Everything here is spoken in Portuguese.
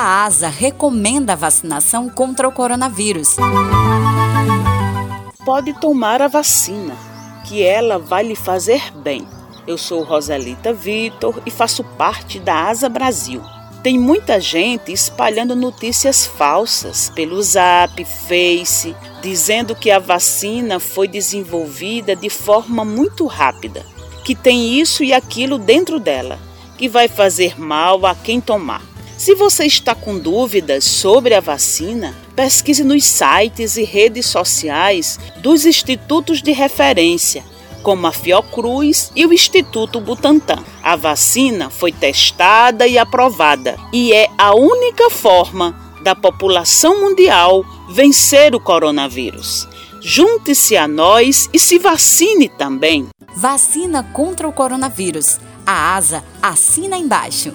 A ASA recomenda a vacinação contra o coronavírus. Pode tomar a vacina, que ela vai lhe fazer bem. Eu sou Rosalita Vitor e faço parte da ASA Brasil. Tem muita gente espalhando notícias falsas pelo Zap, Face, dizendo que a vacina foi desenvolvida de forma muito rápida, que tem isso e aquilo dentro dela, que vai fazer mal a quem tomar. Se você está com dúvidas sobre a vacina, pesquise nos sites e redes sociais dos institutos de referência como a Fiocruz e o Instituto Butantan. A vacina foi testada e aprovada e é a única forma da população mundial vencer o coronavírus. Junte-se a nós e se vacine também. Vacina contra o coronavírus. A ASA assina embaixo.